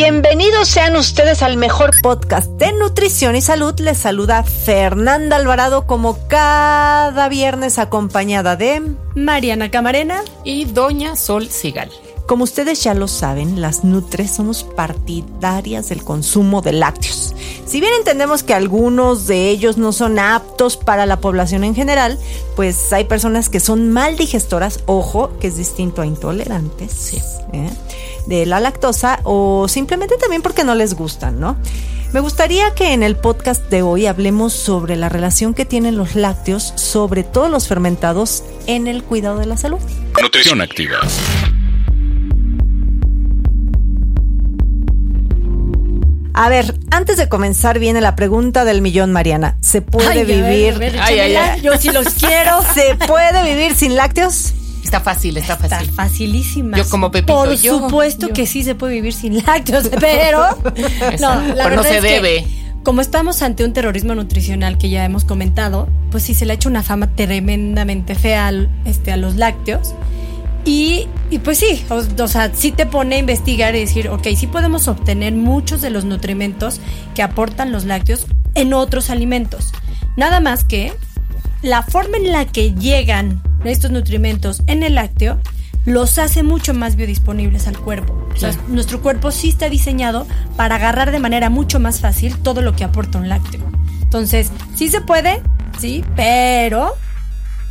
Bienvenidos sean ustedes al mejor podcast de nutrición y salud. Les saluda Fernanda Alvarado como cada viernes acompañada de Mariana Camarena y Doña Sol Sigal. Como ustedes ya lo saben, las Nutres somos partidarias del consumo de lácteos. Si bien entendemos que algunos de ellos no son aptos para la población en general, pues hay personas que son mal digestoras, ojo, que es distinto a intolerantes ¿eh? De la lactosa, o simplemente también porque no les gustan, ¿no? Me gustaría que en el podcast de hoy hablemos sobre la relación que tienen los lácteos, sobre todos los fermentados, en el cuidado de la salud. Nutrición activa. A ver, antes de comenzar viene la pregunta del millón, Mariana. ¿Se puede Ay, a ver, vivir? a ver, Ay, ay. Yo sí los quiero. ¿Se puede vivir sin lácteos? Está fácil, está Está fácil. facilísima. Yo como Pepito, Por yo- supuesto yo. que sí se puede vivir sin lácteos, pero no, la Pero no se es que debe. como estamos ante un terrorismo nutricional que ya hemos comentado, pues sí se le ha hecho una fama tremendamente fea al- este, a los lácteos. Y, y pues sí, o, o sea, sí te pone a investigar y decir, ok, sí podemos obtener muchos de los nutrimentos que aportan los lácteos en otros alimentos. Nada más que la forma en la que llegan estos nutrimentos en el lácteo los hace mucho más biodisponibles al cuerpo. O sea, nuestro cuerpo sí está diseñado para agarrar de manera mucho más fácil todo lo que aporta un lácteo. Entonces, sí se puede, sí, pero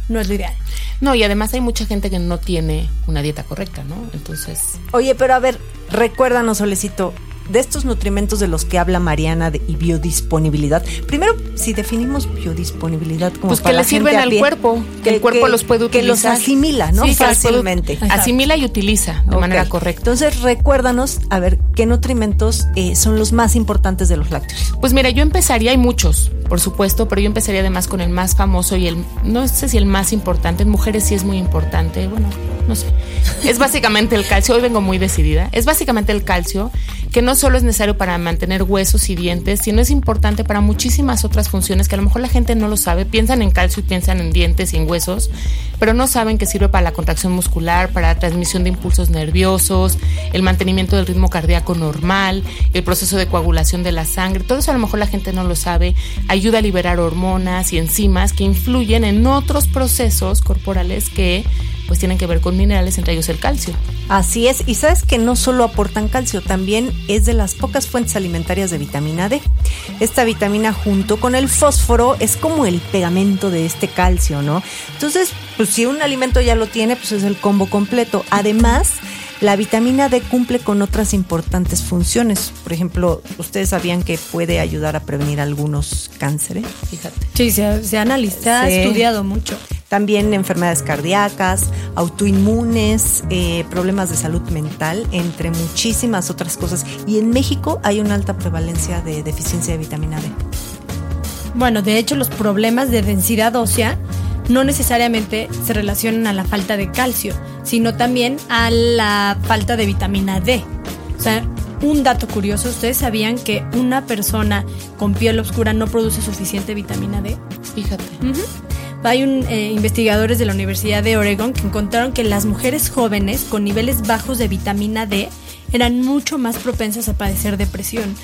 no es lo ideal. No, y además hay mucha gente que no tiene una dieta correcta, ¿no? Entonces, Oye, pero a ver, recuérdanos, Solecito, de estos nutrimentos de los que habla Mariana de, y biodisponibilidad. Primero, si definimos biodisponibilidad como pues que le sirven al pie, cuerpo, que, el cuerpo los puede Que utilizar. los asimila, ¿no? Sí, que puede- Fácilmente. Asimila y utiliza de manera correcta. Entonces, recuérdanos, a ver, ¿qué nutrimentos eh, son los más importantes de los lácteos? Pues mira, yo empezaría, hay muchos, por supuesto, pero yo empezaría además con el más famoso y el, no sé si el más importante, en mujeres sí es muy importante, bueno, no sé. Es básicamente el calcio, hoy vengo muy decidida, es básicamente el calcio, que no solo es necesario para mantener huesos y dientes, sino es importante para muchísimas otras funciones que a lo mejor la gente no lo sabe, piensan en calcio y piensan en dientes y en huesos, pero no saben que sirve para la contracción muscular, para la transmisión de impulsos nerviosos, el mantenimiento del ritmo cardíaco normal, el proceso de coagulación de la sangre, todo eso a lo mejor la gente no lo sabe, ayuda a liberar hormonas y enzimas que influyen en otros procesos corporales que pues tienen que ver con minerales, entre ellos el calcio. Así es, y sabes que no solo aportan calcio, también es de las pocas fuentes alimentarias de vitamina D. Esta vitamina junto con el fósforo es como el pegamento de este calcio, ¿no? Entonces, pues si un alimento ya lo tiene, pues es el combo completo. Además, la vitamina D cumple con otras importantes funciones. Por ejemplo, ¿ustedes sabían que puede ayudar a prevenir algunos cánceres? Fíjate. Sí, se ha, se ha analizado, se ha estudiado mucho. También enfermedades cardíacas, autoinmunes, eh, problemas de salud mental, entre muchísimas otras cosas. Y en México hay una alta prevalencia de deficiencia de vitamina D. Bueno, de hecho, los problemas de densidad ósea no necesariamente se relacionan a la falta de calcio, sino también a la falta de vitamina D. O sea, un dato curioso, ¿ustedes sabían que una persona con piel oscura no produce suficiente vitamina D? Fíjate. Hay un, eh, investigadores de la Universidad de Oregon que encontraron que las mujeres jóvenes con niveles bajos de vitamina D eran mucho más propensas a padecer depresión.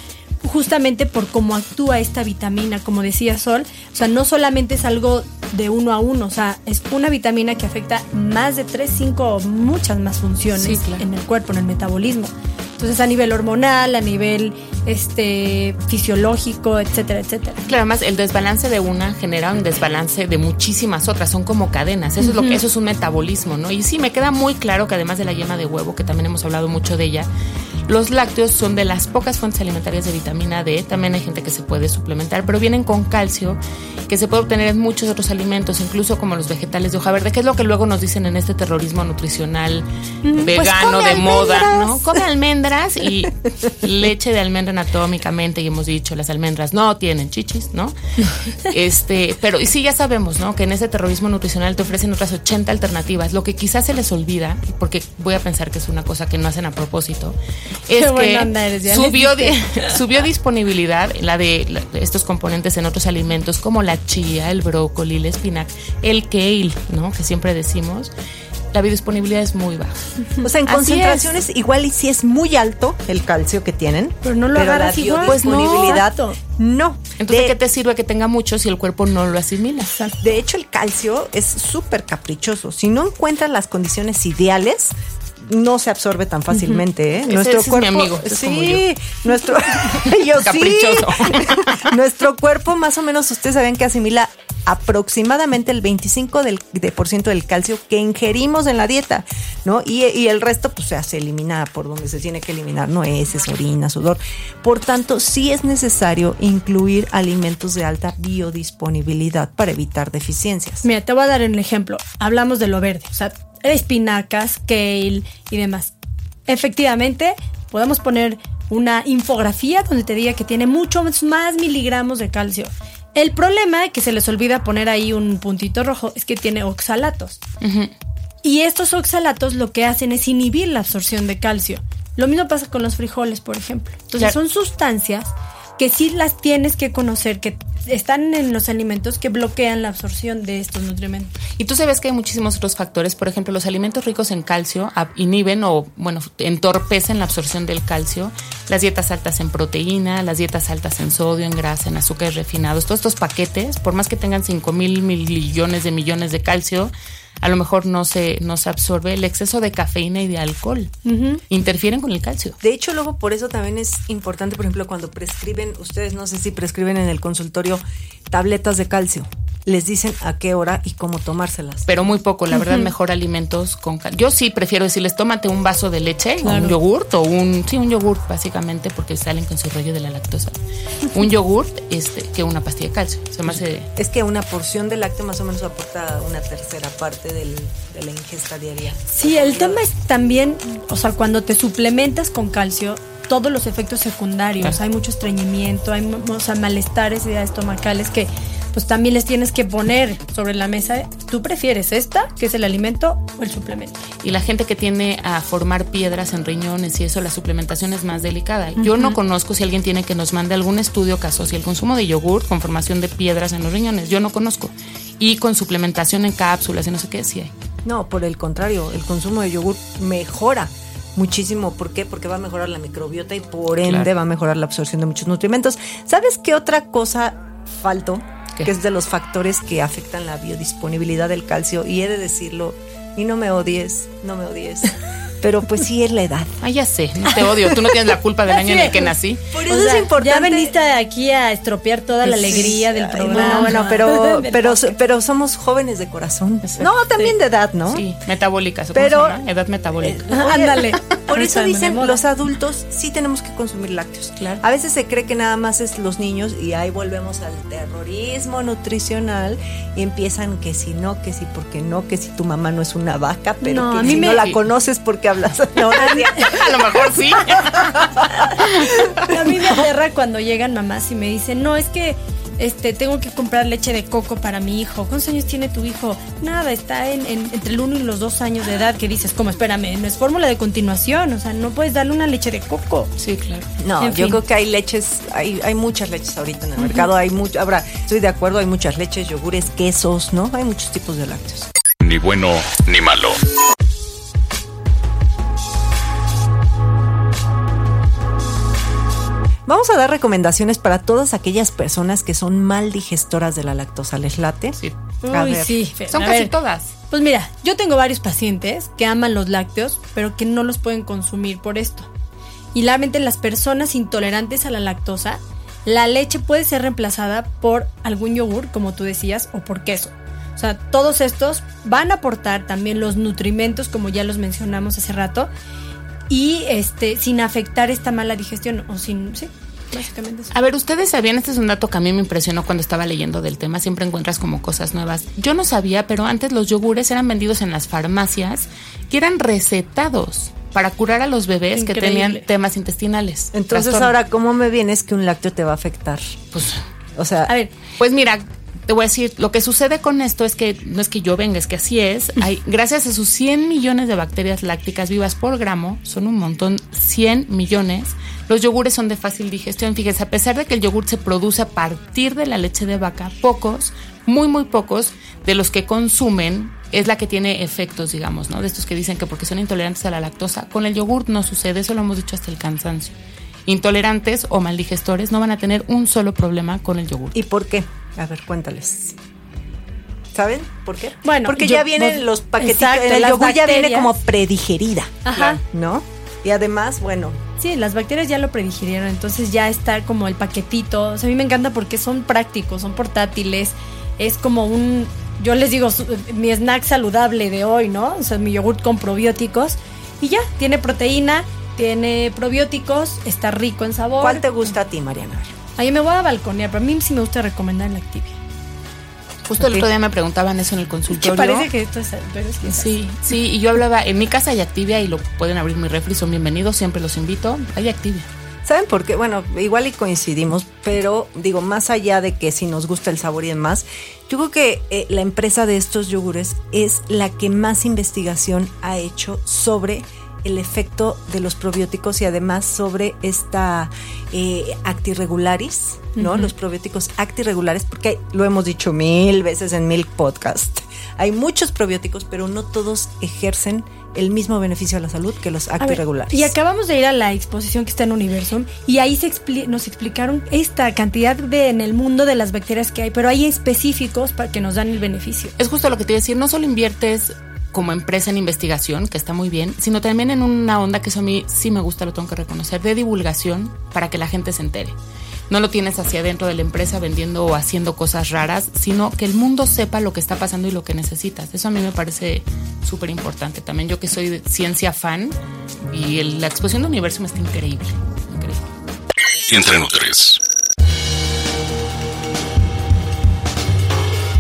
Justamente por cómo actúa esta vitamina, como decía Sol, o sea, no solamente es algo de uno a uno. O sea, es una vitamina que afecta más de tres, cinco, muchas más funciones Sí, claro. en el cuerpo, en el metabolismo. Entonces, a nivel hormonal, a nivel este fisiológico, etcétera, etcétera. Claro, además el desbalance de una genera un desbalance de muchísimas otras, son como cadenas. Eso es lo que eso es un metabolismo, ¿no? Y sí me queda muy claro que además de la yema de huevo, que también hemos hablado mucho de ella, los lácteos son de las pocas fuentes alimentarias de vitamina D. También hay gente que se puede suplementar, pero vienen con calcio que se puede obtener en muchos otros alimentos, incluso como los vegetales de hoja verde, que es lo que luego nos dicen en este terrorismo nutricional vegano come de moda. ¿no? Come almendras y leche de almendra anatómicamente y hemos dicho las almendras no tienen chichis, ¿no? Este, pero y sí ya sabemos, ¿no? Que en ese terrorismo nutricional te ofrecen otras 80 alternativas. Lo que quizás se les olvida, porque voy a pensar que es una cosa que no hacen a propósito, es Qué que eres, subió, di- subió disponibilidad la de, la de estos componentes en otros alimentos como la chía, el brócoli, el espinac, el kale, ¿no? Que siempre decimos. La biodisponibilidad es muy baja. O sea, en Así concentraciones igual y si es muy alto el calcio que tienen. Pero no lo la agarras igual. Pues no. biodisponibilidad, no. Entonces, de, ¿qué te sirve que tenga mucho si el cuerpo no lo asimila? de hecho, el calcio es súper caprichoso. Si no encuentras las condiciones ideales, no se absorbe tan fácilmente, ¿eh? Ese- ese es mi amigo, sí, yo. nuestro yo sí. Caprichoso. nuestro cuerpo más o menos ustedes saben que asimila aproximadamente el 25 del, de por ciento del calcio que ingerimos en la dieta, ¿no? Y, y el resto pues se hace eliminar por donde se tiene que eliminar, no heces, orina, sudor. Por tanto, sí es necesario incluir alimentos de alta biodisponibilidad para evitar deficiencias. Mira, te voy a dar un ejemplo. Hablamos de lo verde, o sea, espinacas, kale y demás. Efectivamente, podemos poner una infografía donde te diga que tiene muchos más miligramos de calcio. El problema que se les olvida poner ahí un puntito rojo es que tiene oxalatos. Y estos oxalatos lo que hacen es inhibir la absorción de calcio. Lo mismo pasa con los frijoles, por ejemplo. Entonces Claro. son sustancias que sí las tienes que conocer, que están en los alimentos que bloquean la absorción de estos nutrimentos. Y tú sabes que hay muchísimos otros factores. Por ejemplo, los alimentos ricos en calcio inhiben o, bueno, entorpecen la absorción del calcio. Las dietas altas en proteína, las dietas altas en sodio, en grasa, en azúcares refinados. Todos estos paquetes, por más que tengan 5 mil millones de millones de calcio, a lo mejor no se, no se absorbe. El exceso de cafeína y de alcohol interfieren con el calcio. De hecho, luego por eso también es importante, por ejemplo, cuando prescriben, ustedes no sé si prescriben en el consultorio tabletas de calcio, les dicen a qué hora y cómo tomárselas. pero muy poco. La verdad, mejor alimentos con cal- Yo sí prefiero decirles, tómate un vaso de leche, o un yogurt, o un, sí, un yogurt, básicamente, porque salen con su rollo de la lactosa. un yogurt, este, que una pastilla de calcio. Se me hace. Es que una porción de lácteo más o menos aporta una tercera parte del- de la ingesta diaria. Sí, el tema es también, o sea, cuando te suplementas con calcio, todos los efectos secundarios, Claro. hay mucho estreñimiento, hay o sea, malestares y estomacales que pues también les tienes que poner sobre la mesa. ¿Tú prefieres esta, que es el alimento, o el suplemento? Y la gente que tiene a formar piedras en riñones y eso, la suplementación es más delicada. Yo no conozco si alguien tiene que nos mande algún estudio que asocie el consumo de yogur con formación de piedras en los riñones. Yo no conozco. Y con suplementación en cápsulas y no sé qué, sí hay. No, por el contrario, el consumo de yogur mejora muchísimo. ¿Por qué? Porque va a mejorar la microbiota y por ende Claro. va a mejorar la absorción de muchos nutrimentos. ¿Sabes qué otra cosa faltó? ¿Qué? Que es de los factores que afectan la biodisponibilidad del calcio. Y he de decirlo, y no me odies, no me odies. Pero pues sí es la edad. Ah, ya sé, no te odio. Tú no tienes la culpa del año en el que nací. Por O eso sea, es importante. Ya veniste aquí a estropear toda la alegría del Ay, programa. Bueno, bueno, pero, pero, pero somos jóvenes de corazón. Exacto. No, también de edad, ¿no? Sí, metabólica. ¿cómo Pero- se llama? Edad metabólica. Ah, Ándale. Por eso dicen los adultos sí tenemos que consumir lácteos. Claro. A veces se cree que nada más es los niños y ahí volvemos al terrorismo nutricional y empiezan que si no, que si porque no, que si tu mamá no es una vaca, pero No, que a mí si me- no la conoces porque hablas. No, no es cierto. A lo mejor sí. A mí me aterra cuando llegan mamás y me dicen, no, es que este, tengo que comprar leche de coco para mi hijo. ¿Cuántos años tiene tu hijo? Nada, está en, en- entre el uno y los dos años de edad. Que dices, como, espérame, no es fórmula de continuación. O sea, no puedes darle una leche de coco. Sí, claro. No, En yo fin. creo que hay leches, hay, hay muchas leches ahorita en el mercado, hay mucho, ahora estoy de acuerdo, hay muchas leches, yogures, quesos, ¿no? Hay muchos tipos de lácteos. Ni bueno ni malo. Vamos a dar recomendaciones para todas aquellas personas que son mal digestoras de la lactosa. ¿Les late? Sí. A Uy, ver. sí. Son a casi ver. todas. Pues mira, yo tengo varios pacientes que aman los lácteos, pero que no los pueden consumir por esto. Y realmente las personas intolerantes a la lactosa, la leche puede ser reemplazada por algún yogur, como tú decías, o por queso. O sea, todos estos van a aportar también los nutrimentos, como ya los mencionamos hace rato, y este sin afectar esta mala digestión o sin, sí, básicamente eso. A ver, ustedes sabían, este es un dato que a mí me impresionó cuando estaba leyendo del tema, siempre encuentras como cosas nuevas. Yo no sabía, pero antes los yogures eran vendidos en las farmacias y eran recetados para curar a los bebés que tenían temas intestinales. Entonces trastorno. ahora, ¿cómo me vienes que un lácteo te va a afectar? Pues, O sea, A ver, pues mira, te voy a decir, lo que sucede con esto es que no es que yo venga, es que así es. Hay, gracias a sus 100 millones de bacterias lácticas vivas por gramo, son un montón, 100 millones. Los yogures son de fácil digestión. Fíjense, a pesar de que el yogur se produce a partir de la leche de vaca, pocos, muy, muy pocos de los que consumen es la que tiene efectos, digamos, ¿no? De estos que dicen que porque son intolerantes a la lactosa. Con el yogur no sucede, eso lo hemos dicho hasta el cansancio. Intolerantes o maldigestores no van a tener un solo problema con el yogur. ¿y por qué? A ver, cuéntales. ¿Saben por qué? Bueno, porque yo- ya vienen los paquetitos, exacto, el yogur ya viene como predigerida, Ajá. ¿no? Y además, bueno, Sí, las bacterias ya lo predigirieron, entonces ya está como el paquetito. O sea, a mí me encanta porque son prácticos, son portátiles. Es como un, yo les digo, su- mi snack saludable de hoy, ¿no? O sea, mi yogurt con probióticos. Y ya, tiene proteína, tiene probióticos, está rico en sabor. ¿cuál te gusta a ti, Mariana? Ahí me voy a balconear, pero a mí sí me gusta recomendar la Activia. Justo el Ok. otro día me preguntaban eso en el Que consultorio. parece que esto es, pero es que es Sí, sí, y yo hablaba, en mi casa hay Activia y lo pueden abrir mi refri, son bienvenidos, siempre los invito, hay Activia. ¿Saben por qué? Bueno, igual y coincidimos, pero digo, más allá de que si nos gusta el sabor y demás, yo creo que eh, la empresa de estos yogures es la que más investigación ha hecho sobre el efecto de los probióticos y además sobre esta eh, actirregularis, ¿no? Los probióticos actirregulares, porque hay- lo hemos dicho mil veces en mil podcasts. Hay muchos probióticos, pero no todos ejercen el mismo beneficio a la salud que los A ver, actirregulares. y acabamos de ir a la exposición que está en Universum y ahí se expli- nos explicaron esta cantidad de en el mundo de las bacterias que hay, pero hay específicos para que nos dan el beneficio. Es justo lo que te iba a decir, no solo inviertes como empresa en investigación, que está muy bien, sino también en una onda que eso a mí sí me gusta, lo tengo que reconocer, de divulgación para que la gente se entere. No lo tienes hacia adentro de la empresa vendiendo o haciendo cosas raras, sino que el mundo sepa lo que está pasando y lo que necesitas. Eso a mí me parece súper importante. También yo que soy de ciencia fan y la exposición de Universum está increíble. increíble. Entre Nutres.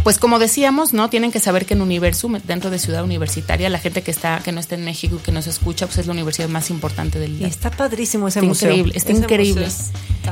Pues como decíamos, ¿no? Tienen que saber que en Universum, dentro de Ciudad Universitaria, la gente que está, que no está en México y que nos escucha, pues es la universidad más importante del Y está padrísimo ese Está museo. increíble, está Ese increíble. museo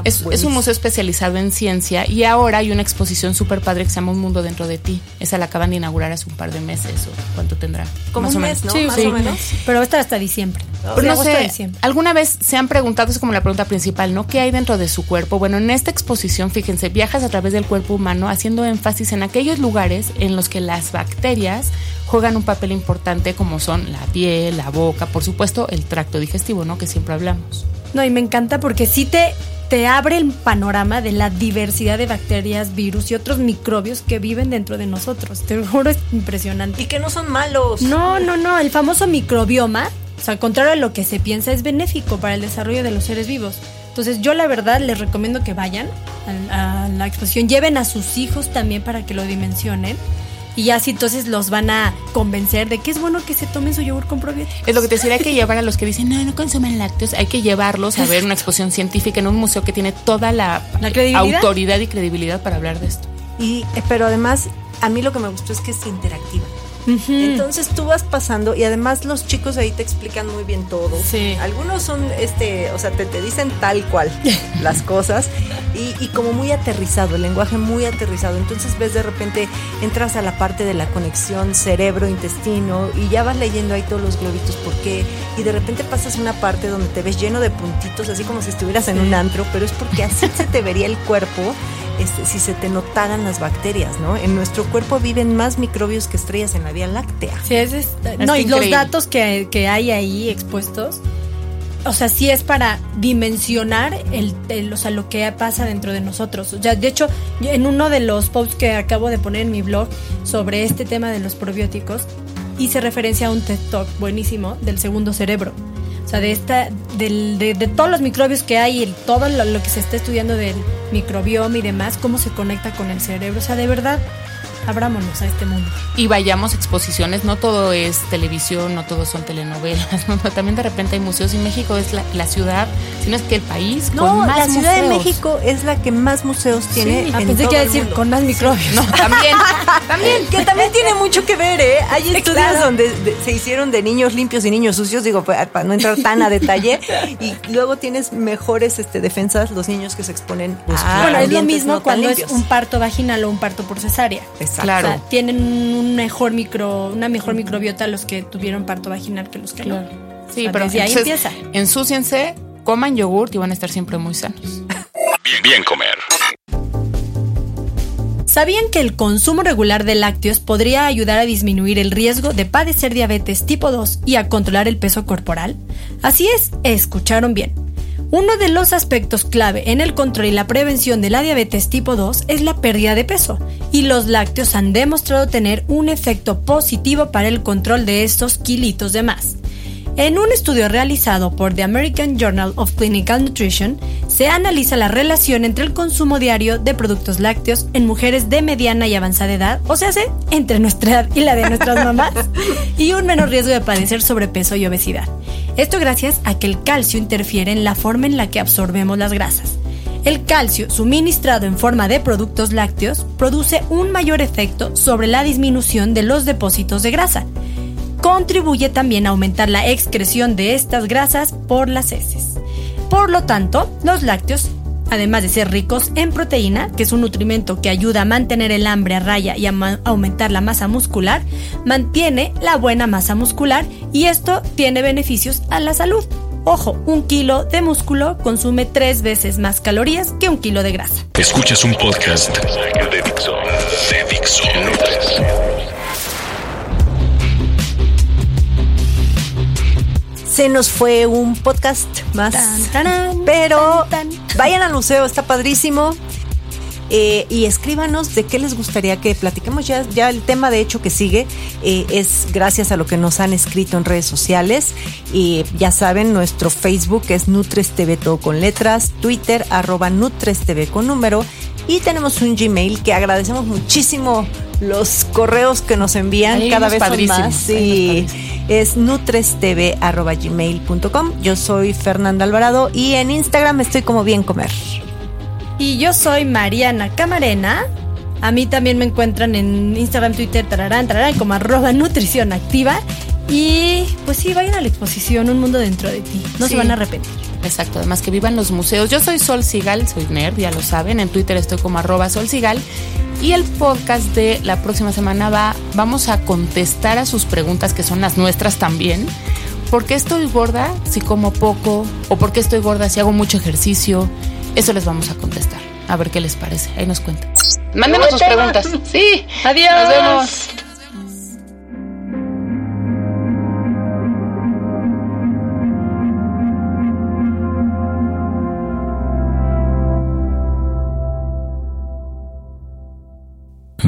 Es, es un museo especializado en ciencia y ahora hay una exposición súper padre que se llama Un Mundo Dentro de Ti. Esa la acaban de inaugurar hace un par de meses o cuánto tendrá. Como Más un o mes, menos. ¿no? Sí, Más sí. o menos. Pero va a estar hasta diciembre. Pero De no sé, diciembre. ¿alguna vez se han preguntado, es como la pregunta principal, ¿no? ¿Qué hay dentro de su cuerpo? Bueno, en esta exposición, fíjense, viajas a través del cuerpo humano haciendo énfasis en aquellos lugares en los que las bacterias juegan un papel importante como son la piel, la boca, por supuesto, el tracto digestivo, ¿no? Que siempre hablamos. No, y me encanta porque sí te, te abre el panorama de la diversidad de bacterias, virus y otros microbios que viven dentro de nosotros. Te lo juro, es impresionante. Y que no son malos. No, no, no. El famoso microbioma, o sea, al contrario de lo que se piensa, es benéfico para el desarrollo de los seres vivos. Entonces, yo la verdad les recomiendo que vayan a, a la exposición, lleven a sus hijos también para que lo dimensionen. Y así entonces los van a convencer de que es bueno que se tomen su yogur con probióticos. Es lo que te decía, hay que llevar a los que dicen, no, no consumen lácteos, hay que llevarlos a ver una exposición científica en un museo que tiene toda la, ¿La autoridad y credibilidad para hablar de esto. Y, eh, pero además, a mí lo que me gustó es que es interactiva. Entonces tú vas pasando y además los chicos ahí te explican muy bien todo. Sí. Algunos son, este, o sea, te, te dicen tal cual las cosas y, y como muy aterrizado, el lenguaje muy aterrizado. Entonces ves de repente, entras a la parte de la conexión cerebro-intestino y ya vas leyendo ahí todos los globitos, ¿por qué? Y de repente pasas una parte donde te ves lleno de puntitos, así como si estuvieras en un antro, pero es porque así se te vería el cuerpo este, si se te notaran las bacterias, ¿no? En nuestro cuerpo viven más microbios que estrellas en la Vía Láctea. Sí, es, es- no, y los datos que, que hay ahí expuestos, o sea, sí es para dimensionar el, o sea, lo que pasa dentro de nosotros. O sea, de hecho, en uno de los posts que acabo de poner en mi blog sobre este tema de los probióticos, hice referencia a un TED Talk buenísimo del segundo cerebro. Sea, de, esta, de, todos los microbios que hay, y todo lo, lo que se está estudiando del microbioma y demás, cómo se conecta con el cerebro. O sea, de verdad, abrámonos a este mundo. Y vayamos a exposiciones, no todo es televisión, no todo son telenovelas, también de repente hay museos y México es la, ciudad, si no es que el país no, con más la Ciudad de México es la que más museos tiene. Sí, pensé que decir con más microbios. No, también, también. Que también tiene mucho que ver, ¿eh? Hay estudios donde se hicieron de niños limpios y niños sucios, digo, para no entrar tan a detalle, y luego tienes mejores este, defensas los niños que se exponen. Ah, bueno, es lo mismo cuando es un parto vaginal o un parto por cesárea. Claro. tienen un mejor micro, una mejor microbiota los que tuvieron parto vaginal que los que no. Sí, pero ahí empieza. Ensúciense, coman yogurt y van a estar siempre muy sanos. Bien, bien comer. ¿Sabían que el consumo regular de lácteos podría ayudar a disminuir el riesgo de padecer diabetes tipo 2 y a controlar el peso corporal? Así es, escucharon bien. Uno de los aspectos clave en el control y la prevención de la diabetes tipo 2 es la pérdida de peso, y los lácteos han demostrado tener un efecto positivo para el control de estos kilitos de más. En un estudio realizado por The American Journal of Clinical Nutrition, se analiza la relación entre el consumo diario de productos lácteos en mujeres de mediana y avanzada edad, o sea, entre nuestra edad y la de nuestras mamás, y un menor riesgo de padecer sobrepeso y obesidad. Esto gracias a que el calcio interfiere en la forma en la que absorbemos las grasas. El calcio, suministrado en forma de productos lácteos, produce un mayor efecto sobre la disminución de los depósitos de grasa, contribuye también a aumentar la excreción de estas grasas por las heces. Por lo tanto, los lácteos, además de ser ricos en proteína, que es un nutrimento que ayuda a mantener el hambre a raya y a aumentar la masa muscular, mantiene la buena masa muscular y esto tiene beneficios a la salud. Ojo, un kilo de músculo consume tres veces más calorías que un kilo de grasa. Escuchas un podcast de Dixo. De Dixo. Se nos fue un podcast más. pero vayan al museo, está padrísimo. Eh, y escríbanos de qué les gustaría que platiquemos. Ya, ya el tema, de hecho, que sigue eh, es gracias a lo que nos han escrito en redes sociales. Y ya saben, nuestro Facebook es Nutres TV todo con letras, Twitter arroba Nutres TV con número. Y tenemos un Gmail que agradecemos muchísimo los correos que nos envían cada vez son más. Sí, es nutrestv.gmail.com. Yo soy Fernanda Alvarado y en Instagram estoy como bien comer. Y yo soy Mariana Camarena. A mí también me encuentran en Instagram, Twitter, tararán, tararán, como arroba nutrición activa. Y pues sí, vayan a la exposición Un Mundo Dentro de Ti. No se van a arrepentir. Exacto, además que vivan los museos. Yo soy Sol Sigal, soy nerd, ya lo saben. En Twitter estoy como arroba Sol Sigal. Y el podcast de la próxima semana va, vamos a contestar a sus preguntas, que son las nuestras también. ¿Por qué estoy gorda si como poco? ¿O por qué estoy gorda si hago mucho ejercicio? Eso les vamos a contestar. A ver qué les parece. Ahí nos cuentan. Mándenos sus preguntas. Sí. Adiós. Nos vemos.